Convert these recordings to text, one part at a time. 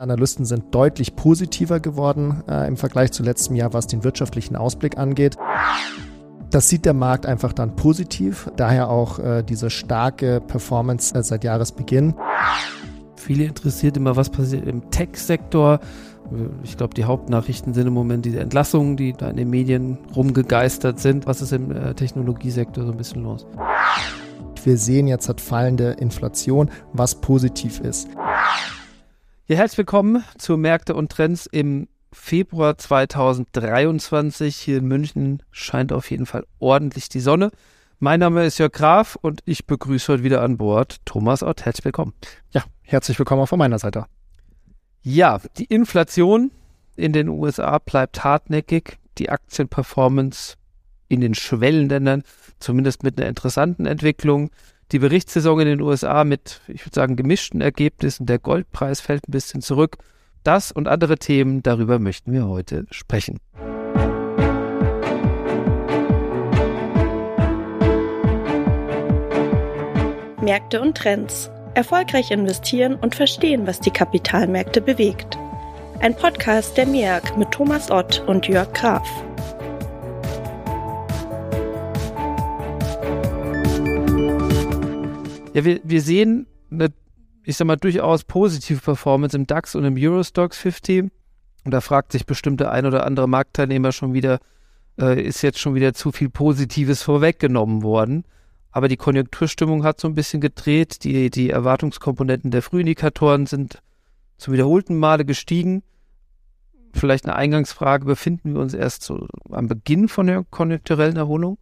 Analysten sind deutlich positiver geworden äh, im Vergleich zu letztem Jahr, was den wirtschaftlichen Ausblick angeht. Das sieht der Markt einfach dann positiv, daher auch äh, diese starke Performance äh, seit Jahresbeginn. Viele interessiert immer, was passiert im Tech-Sektor. Ich glaube, die Hauptnachrichten sind im Moment diese Entlassungen, die da in den Medien rumgegeistert sind. Was ist im äh, Technologiesektor so ein bisschen los? Wir sehen jetzt hat fallende Inflation, was positiv ist. Ja, herzlich willkommen zu Märkte und Trends im Februar 2023. Hier in München scheint auf jeden Fall ordentlich die Sonne. Mein Name ist Jörg Graf und ich begrüße heute wieder an Bord Thomas Ott. Herzlich willkommen. Ja, herzlich willkommen auch von meiner Seite. Ja, die Inflation in den USA bleibt hartnäckig. Die Aktienperformance in den Schwellenländern zumindest mit einer interessanten Entwicklung die Berichtssaison in den USA mit, ich würde sagen, gemischten Ergebnissen. Der Goldpreis fällt ein bisschen zurück. Das und andere Themen, darüber möchten wir heute sprechen. Märkte und Trends. Erfolgreich investieren und verstehen, was die Kapitalmärkte bewegt. Ein Podcast der MEAG mit Thomas Ott und Jörg Graf. Ja, wir, wir sehen eine, ich sag mal, durchaus positive Performance im DAX und im Eurostox 50. Und da fragt sich bestimmt der ein oder andere Marktteilnehmer schon wieder, äh, ist jetzt schon wieder zu viel Positives vorweggenommen worden. Aber die Konjunkturstimmung hat so ein bisschen gedreht. Die, die Erwartungskomponenten der Frühindikatoren sind zum wiederholten Male gestiegen. Vielleicht eine Eingangsfrage, befinden wir uns erst so am Beginn von der konjunkturellen Erholung?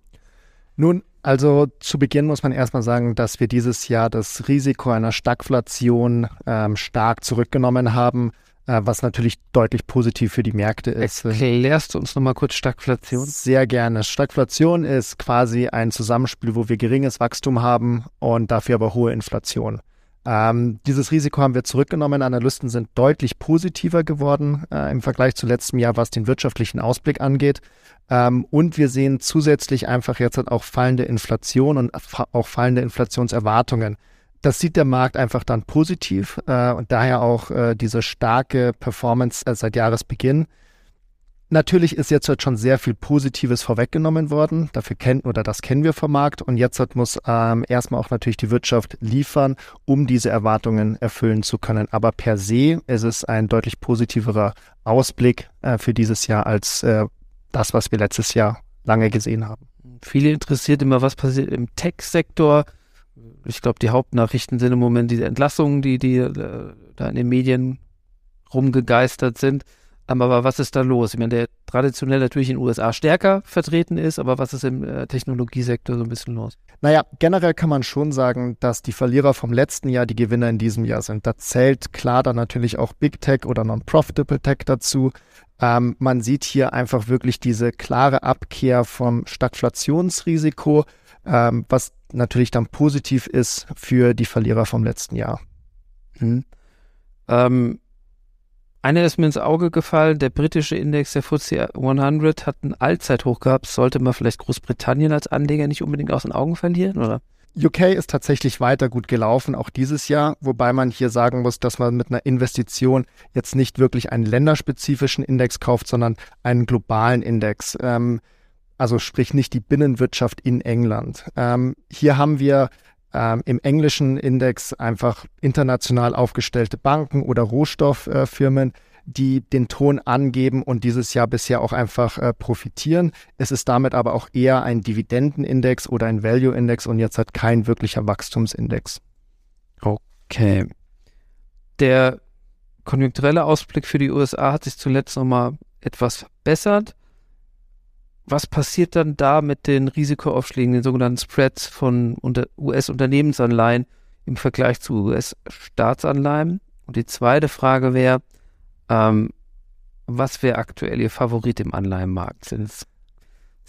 Nun, also zu Beginn muss man erstmal sagen, dass wir dieses Jahr das Risiko einer Stagflation ähm, stark zurückgenommen haben, äh, was natürlich deutlich positiv für die Märkte ist. Erklärst du uns nochmal kurz Stagflation? Sehr gerne. Stagflation ist quasi ein Zusammenspiel, wo wir geringes Wachstum haben und dafür aber hohe Inflation. Ähm, dieses Risiko haben wir zurückgenommen. Analysten sind deutlich positiver geworden äh, im Vergleich zu letztem Jahr, was den wirtschaftlichen Ausblick angeht. Ähm, und wir sehen zusätzlich einfach jetzt auch fallende Inflation und auch fallende Inflationserwartungen. Das sieht der Markt einfach dann positiv äh, und daher auch äh, diese starke Performance äh, seit Jahresbeginn. Natürlich ist jetzt halt schon sehr viel Positives vorweggenommen worden. Dafür kennen oder das kennen wir vom Markt. Und jetzt halt muss ähm, erstmal auch natürlich die Wirtschaft liefern, um diese Erwartungen erfüllen zu können. Aber per se ist es ein deutlich positiverer Ausblick äh, für dieses Jahr als äh, das, was wir letztes Jahr lange gesehen haben. Viele interessiert immer, was passiert im Tech-Sektor. Ich glaube, die Hauptnachrichten sind im Moment diese Entlassungen, die, die äh, da in den Medien rumgegeistert sind. Aber was ist da los? Ich meine, der traditionell natürlich in den USA stärker vertreten ist, aber was ist im äh, Technologiesektor so ein bisschen los? Naja, generell kann man schon sagen, dass die Verlierer vom letzten Jahr die Gewinner in diesem Jahr sind. Da zählt klar dann natürlich auch Big Tech oder Non-Profitable Tech dazu. Ähm, man sieht hier einfach wirklich diese klare Abkehr vom Stagflationsrisiko, ähm, was natürlich dann positiv ist für die Verlierer vom letzten Jahr. Mhm. Ähm, einer ist mir ins Auge gefallen, der britische Index, der FTSE 100, hat einen Allzeithoch gehabt. Sollte man vielleicht Großbritannien als Anleger nicht unbedingt aus den Augen verlieren, oder? UK ist tatsächlich weiter gut gelaufen, auch dieses Jahr, wobei man hier sagen muss, dass man mit einer Investition jetzt nicht wirklich einen länderspezifischen Index kauft, sondern einen globalen Index. Ähm, also sprich nicht die Binnenwirtschaft in England. Ähm, hier haben wir ähm, im englischen Index einfach international aufgestellte Banken oder Rohstofffirmen, äh, die den Ton angeben und dieses Jahr bisher auch einfach äh, profitieren. Es ist damit aber auch eher ein Dividendenindex oder ein Value-Index und jetzt hat kein wirklicher Wachstumsindex. Okay. Der konjunkturelle Ausblick für die USA hat sich zuletzt nochmal etwas verbessert. Was passiert dann da mit den Risikoaufschlägen, den sogenannten Spreads von US-Unternehmensanleihen im Vergleich zu US-Staatsanleihen? Und die zweite Frage wäre, ähm, was wäre aktuell Ihr Favorit im Anleihenmarkt? Sind es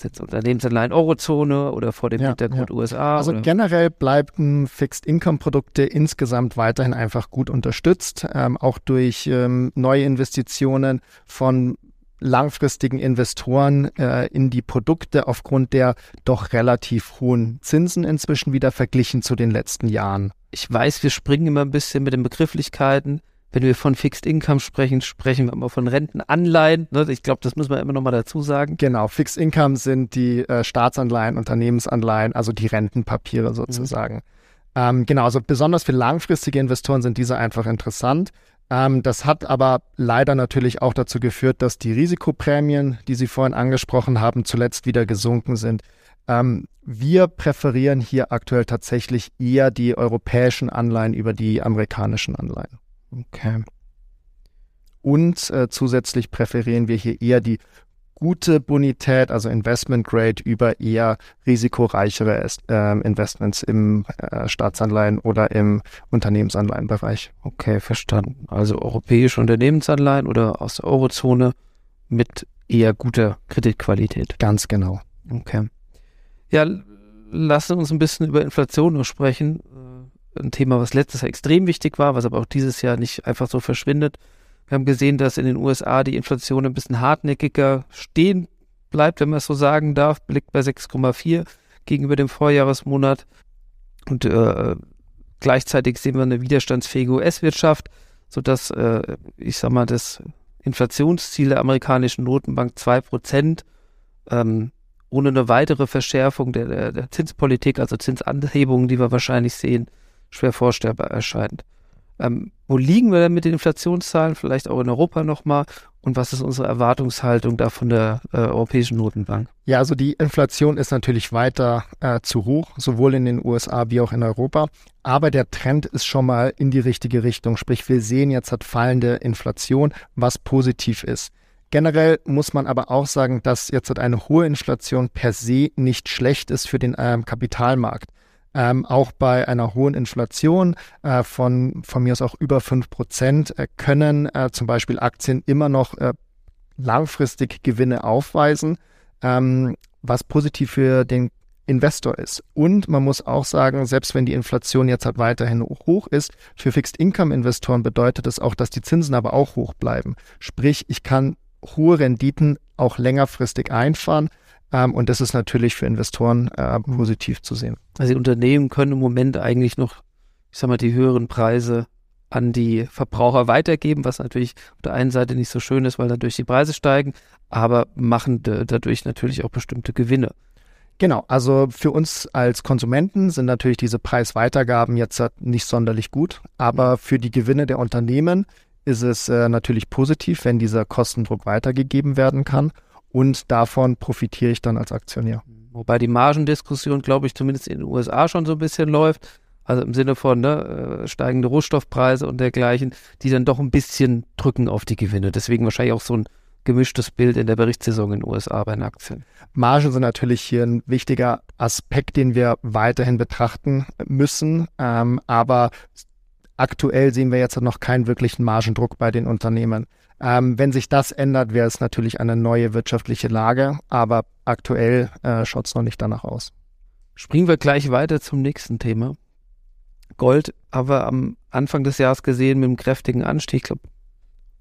jetzt Unternehmensanleihen Eurozone oder vor dem ja, Hintergrund ja. USA? Also oder? generell bleiben Fixed-Income-Produkte insgesamt weiterhin einfach gut unterstützt, ähm, auch durch ähm, neue Investitionen von langfristigen Investoren äh, in die Produkte aufgrund der doch relativ hohen Zinsen inzwischen wieder verglichen zu den letzten Jahren. Ich weiß, wir springen immer ein bisschen mit den Begrifflichkeiten wenn wir von Fixed Income sprechen, sprechen wir immer von Rentenanleihen. Ne? Ich glaube, das muss man immer noch mal dazu sagen. Genau, Fixed Income sind die äh, Staatsanleihen, Unternehmensanleihen, also die Rentenpapiere sozusagen. Mhm. Ähm, genau, also besonders für langfristige Investoren sind diese einfach interessant. Ähm, das hat aber leider natürlich auch dazu geführt, dass die Risikoprämien, die Sie vorhin angesprochen haben, zuletzt wieder gesunken sind. Ähm, wir präferieren hier aktuell tatsächlich eher die europäischen Anleihen über die amerikanischen Anleihen. Okay. Und äh, zusätzlich präferieren wir hier eher die gute Bonität, also Investment Grade, über eher risikoreichere äh, Investments im äh, Staatsanleihen oder im Unternehmensanleihenbereich. Okay, verstanden. Also europäische Unternehmensanleihen oder aus der Eurozone mit eher guter Kreditqualität. Ganz genau. Okay. Ja, lassen uns ein bisschen über Inflation noch sprechen. Äh, ein Thema, was letztes Jahr extrem wichtig war, was aber auch dieses Jahr nicht einfach so verschwindet. Wir haben gesehen, dass in den USA die Inflation ein bisschen hartnäckiger stehen bleibt, wenn man es so sagen darf, blickt bei 6,4 gegenüber dem Vorjahresmonat. Und äh, gleichzeitig sehen wir eine widerstandsfähige US-Wirtschaft, sodass, äh, ich sag mal, das Inflationsziel der amerikanischen Notenbank 2% ähm, ohne eine weitere Verschärfung der, der Zinspolitik, also Zinsanhebungen, die wir wahrscheinlich sehen, schwer vorstellbar erscheint. Ähm, wo liegen wir denn mit den Inflationszahlen? Vielleicht auch in Europa nochmal. Und was ist unsere Erwartungshaltung da von der äh, Europäischen Notenbank? Ja, also die Inflation ist natürlich weiter äh, zu hoch, sowohl in den USA wie auch in Europa. Aber der Trend ist schon mal in die richtige Richtung. Sprich, wir sehen jetzt hat fallende Inflation, was positiv ist. Generell muss man aber auch sagen, dass jetzt eine hohe Inflation per se nicht schlecht ist für den ähm, Kapitalmarkt. Ähm, auch bei einer hohen Inflation äh, von, von mir aus auch über fünf Prozent äh, können äh, zum Beispiel Aktien immer noch äh, langfristig Gewinne aufweisen, ähm, was positiv für den Investor ist. Und man muss auch sagen, selbst wenn die Inflation jetzt halt weiterhin hoch ist, für Fixed-Income-Investoren bedeutet es auch, dass die Zinsen aber auch hoch bleiben. Sprich, ich kann hohe Renditen auch längerfristig einfahren. Ähm, und das ist natürlich für Investoren äh, positiv zu sehen. Also die Unternehmen können im Moment eigentlich noch, ich sag mal, die höheren Preise an die Verbraucher weitergeben, was natürlich auf der einen Seite nicht so schön ist, weil dadurch die Preise steigen, aber machen dadurch natürlich auch bestimmte Gewinne. Genau, also für uns als Konsumenten sind natürlich diese Preisweitergaben jetzt nicht sonderlich gut, aber für die Gewinne der Unternehmen ist es äh, natürlich positiv, wenn dieser Kostendruck weitergegeben werden kann. Und davon profitiere ich dann als Aktionär. Wobei die Margendiskussion, glaube ich, zumindest in den USA schon so ein bisschen läuft. Also im Sinne von ne, äh, steigende Rohstoffpreise und dergleichen, die dann doch ein bisschen drücken auf die Gewinne. Deswegen wahrscheinlich auch so ein gemischtes Bild in der Berichtssaison in den USA bei den Aktien. Margen sind natürlich hier ein wichtiger Aspekt, den wir weiterhin betrachten müssen. Ähm, aber Aktuell sehen wir jetzt noch keinen wirklichen Margendruck bei den Unternehmen. Ähm, wenn sich das ändert, wäre es natürlich eine neue wirtschaftliche Lage, aber aktuell äh, schaut es noch nicht danach aus. Springen wir gleich weiter zum nächsten Thema. Gold haben wir am Anfang des Jahres gesehen mit einem kräftigen Anstieg, ich glaube,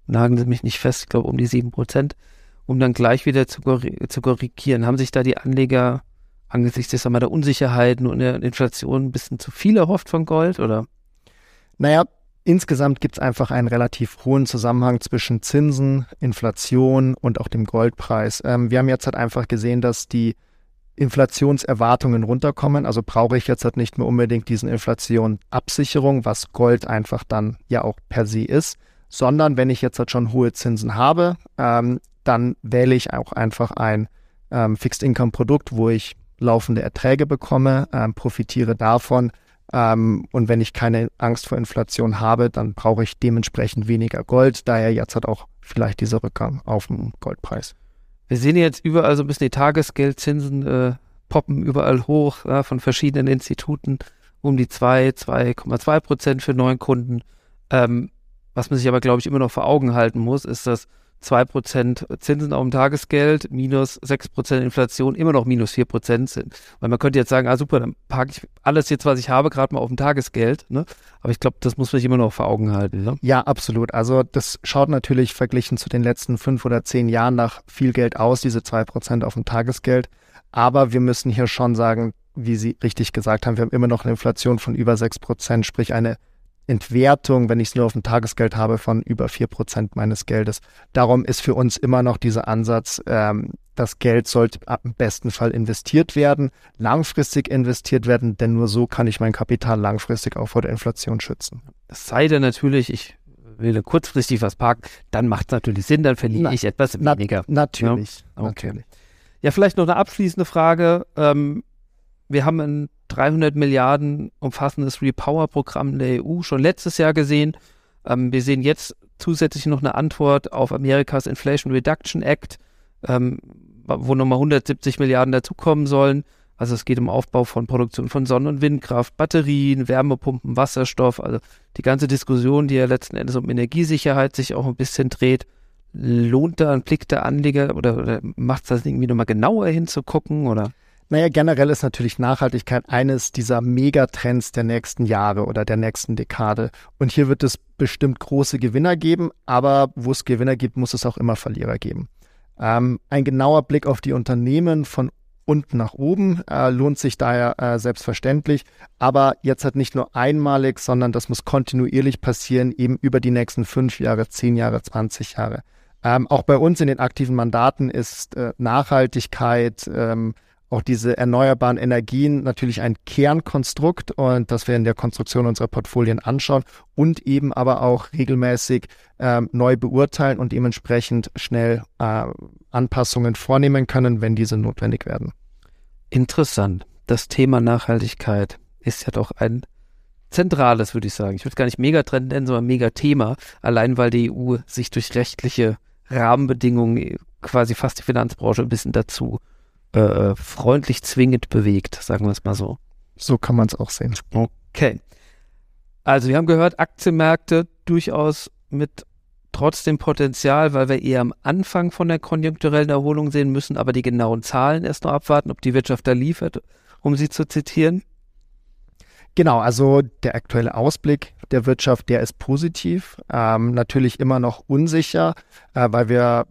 nagen Sie mich nicht fest, ich glaube um die sieben Prozent, um dann gleich wieder zu, zu korrigieren. Haben sich da die Anleger angesichts des, der Unsicherheiten und der Inflation ein bisschen zu viel erhofft von Gold oder? Naja, insgesamt gibt es einfach einen relativ hohen Zusammenhang zwischen Zinsen, Inflation und auch dem Goldpreis. Ähm, wir haben jetzt halt einfach gesehen, dass die Inflationserwartungen runterkommen. Also brauche ich jetzt halt nicht mehr unbedingt diesen Inflationabsicherung, was Gold einfach dann ja auch per se ist, sondern wenn ich jetzt halt schon hohe Zinsen habe, ähm, dann wähle ich auch einfach ein ähm, Fixed Income Produkt, wo ich laufende Erträge bekomme, ähm, profitiere davon ähm, und wenn ich keine Angst vor Inflation habe, dann brauche ich dementsprechend weniger Gold. Daher jetzt hat auch vielleicht dieser Rückgang auf dem Goldpreis. Wir sehen jetzt überall so ein bisschen die Tagesgeldzinsen äh, poppen überall hoch ja, von verschiedenen Instituten um die 2, 2,2 Prozent für neuen Kunden. Ähm, was man sich aber, glaube ich, immer noch vor Augen halten muss, ist, dass 2% Zinsen auf dem Tagesgeld minus 6% Inflation immer noch minus 4% sind. Weil man könnte jetzt sagen, ah super, dann parke ich alles jetzt, was ich habe, gerade mal auf dem Tagesgeld. Ne? Aber ich glaube, das muss man sich immer noch vor Augen halten. Ne? Ja, absolut. Also das schaut natürlich verglichen zu den letzten fünf oder zehn Jahren nach viel Geld aus, diese 2% auf dem Tagesgeld. Aber wir müssen hier schon sagen, wie Sie richtig gesagt haben, wir haben immer noch eine Inflation von über 6%, sprich eine Entwertung, wenn ich es nur auf dem Tagesgeld habe, von über vier Prozent meines Geldes. Darum ist für uns immer noch dieser Ansatz, ähm, das Geld sollte im besten Fall investiert werden, langfristig investiert werden, denn nur so kann ich mein Kapital langfristig auch vor der Inflation schützen. Es sei denn natürlich, ich will kurzfristig was parken, dann macht es natürlich Sinn, dann verliere ich etwas weniger. Na, natürlich, ja? Okay. natürlich. Ja, vielleicht noch eine abschließende Frage. Ähm, wir haben ein 300 Milliarden umfassendes Repower-Programm der EU schon letztes Jahr gesehen. Ähm, wir sehen jetzt zusätzlich noch eine Antwort auf Amerikas Inflation Reduction Act, ähm, wo nochmal 170 Milliarden dazukommen sollen. Also es geht um Aufbau von Produktion von Sonnen- und Windkraft, Batterien, Wärmepumpen, Wasserstoff. Also die ganze Diskussion, die ja letzten Endes um Energiesicherheit sich auch ein bisschen dreht. Lohnt da ein Blick der Anleger oder, oder macht es das irgendwie nochmal genauer hinzugucken oder? Naja, generell ist natürlich Nachhaltigkeit eines dieser Megatrends der nächsten Jahre oder der nächsten Dekade. Und hier wird es bestimmt große Gewinner geben, aber wo es Gewinner gibt, muss es auch immer Verlierer geben. Ähm, ein genauer Blick auf die Unternehmen von unten nach oben äh, lohnt sich daher äh, selbstverständlich. Aber jetzt halt nicht nur einmalig, sondern das muss kontinuierlich passieren, eben über die nächsten fünf Jahre, zehn Jahre, 20 Jahre. Ähm, auch bei uns in den aktiven Mandaten ist äh, Nachhaltigkeit, ähm, auch diese erneuerbaren Energien natürlich ein Kernkonstrukt und das wir in der Konstruktion unserer Portfolien anschauen und eben aber auch regelmäßig ähm, neu beurteilen und dementsprechend schnell äh, Anpassungen vornehmen können, wenn diese notwendig werden. Interessant. Das Thema Nachhaltigkeit ist ja doch ein zentrales, würde ich sagen. Ich würde es gar nicht Megatrend nennen, sondern Megathema, allein weil die EU sich durch rechtliche Rahmenbedingungen quasi fast die Finanzbranche ein bisschen dazu äh, freundlich zwingend bewegt, sagen wir es mal so. So kann man es auch sehen. Okay. Also wir haben gehört, Aktienmärkte durchaus mit trotzdem Potenzial, weil wir eher am Anfang von der konjunkturellen Erholung sehen müssen, aber die genauen Zahlen erst noch abwarten, ob die Wirtschaft da liefert, um sie zu zitieren. Genau, also der aktuelle Ausblick der Wirtschaft, der ist positiv, ähm, natürlich immer noch unsicher, äh, weil wir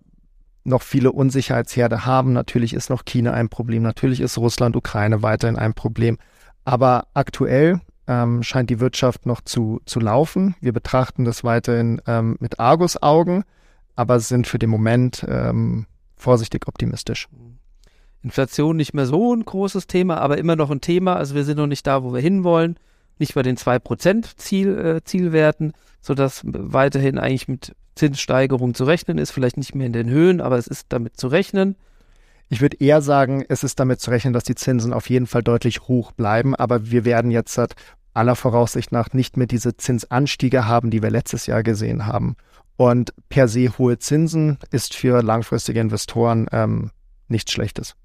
noch viele Unsicherheitsherde haben. Natürlich ist noch China ein Problem, natürlich ist Russland, Ukraine weiterhin ein Problem. Aber aktuell ähm, scheint die Wirtschaft noch zu, zu laufen. Wir betrachten das weiterhin ähm, mit Argusaugen, aber sind für den Moment ähm, vorsichtig optimistisch. Inflation nicht mehr so ein großes Thema, aber immer noch ein Thema. Also wir sind noch nicht da, wo wir hinwollen. Nicht bei den 2% Ziel, äh, Zielwerten, sodass weiterhin eigentlich mit Zinssteigerung zu rechnen ist, vielleicht nicht mehr in den Höhen, aber es ist damit zu rechnen. Ich würde eher sagen, es ist damit zu rechnen, dass die Zinsen auf jeden Fall deutlich hoch bleiben, aber wir werden jetzt aller Voraussicht nach nicht mehr diese Zinsanstiege haben, die wir letztes Jahr gesehen haben. Und per se hohe Zinsen ist für langfristige Investoren ähm, nichts Schlechtes.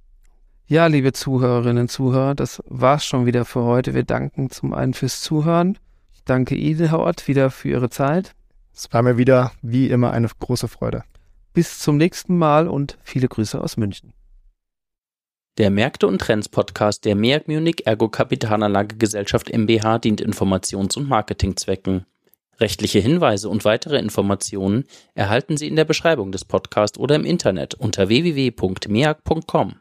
Ja, liebe Zuhörerinnen und Zuhörer, das war's schon wieder für heute. Wir danken zum einen fürs Zuhören. Ich danke Ihnen, Herr Ott, wieder für Ihre Zeit. Es war mir wieder wie immer eine große Freude. Bis zum nächsten Mal und viele Grüße aus München. Der Märkte und Trends Podcast der MEAG Munich Ergo Kapitalanlage Gesellschaft MBH dient Informations- und Marketingzwecken. Rechtliche Hinweise und weitere Informationen erhalten Sie in der Beschreibung des Podcasts oder im Internet unter www.meag.com.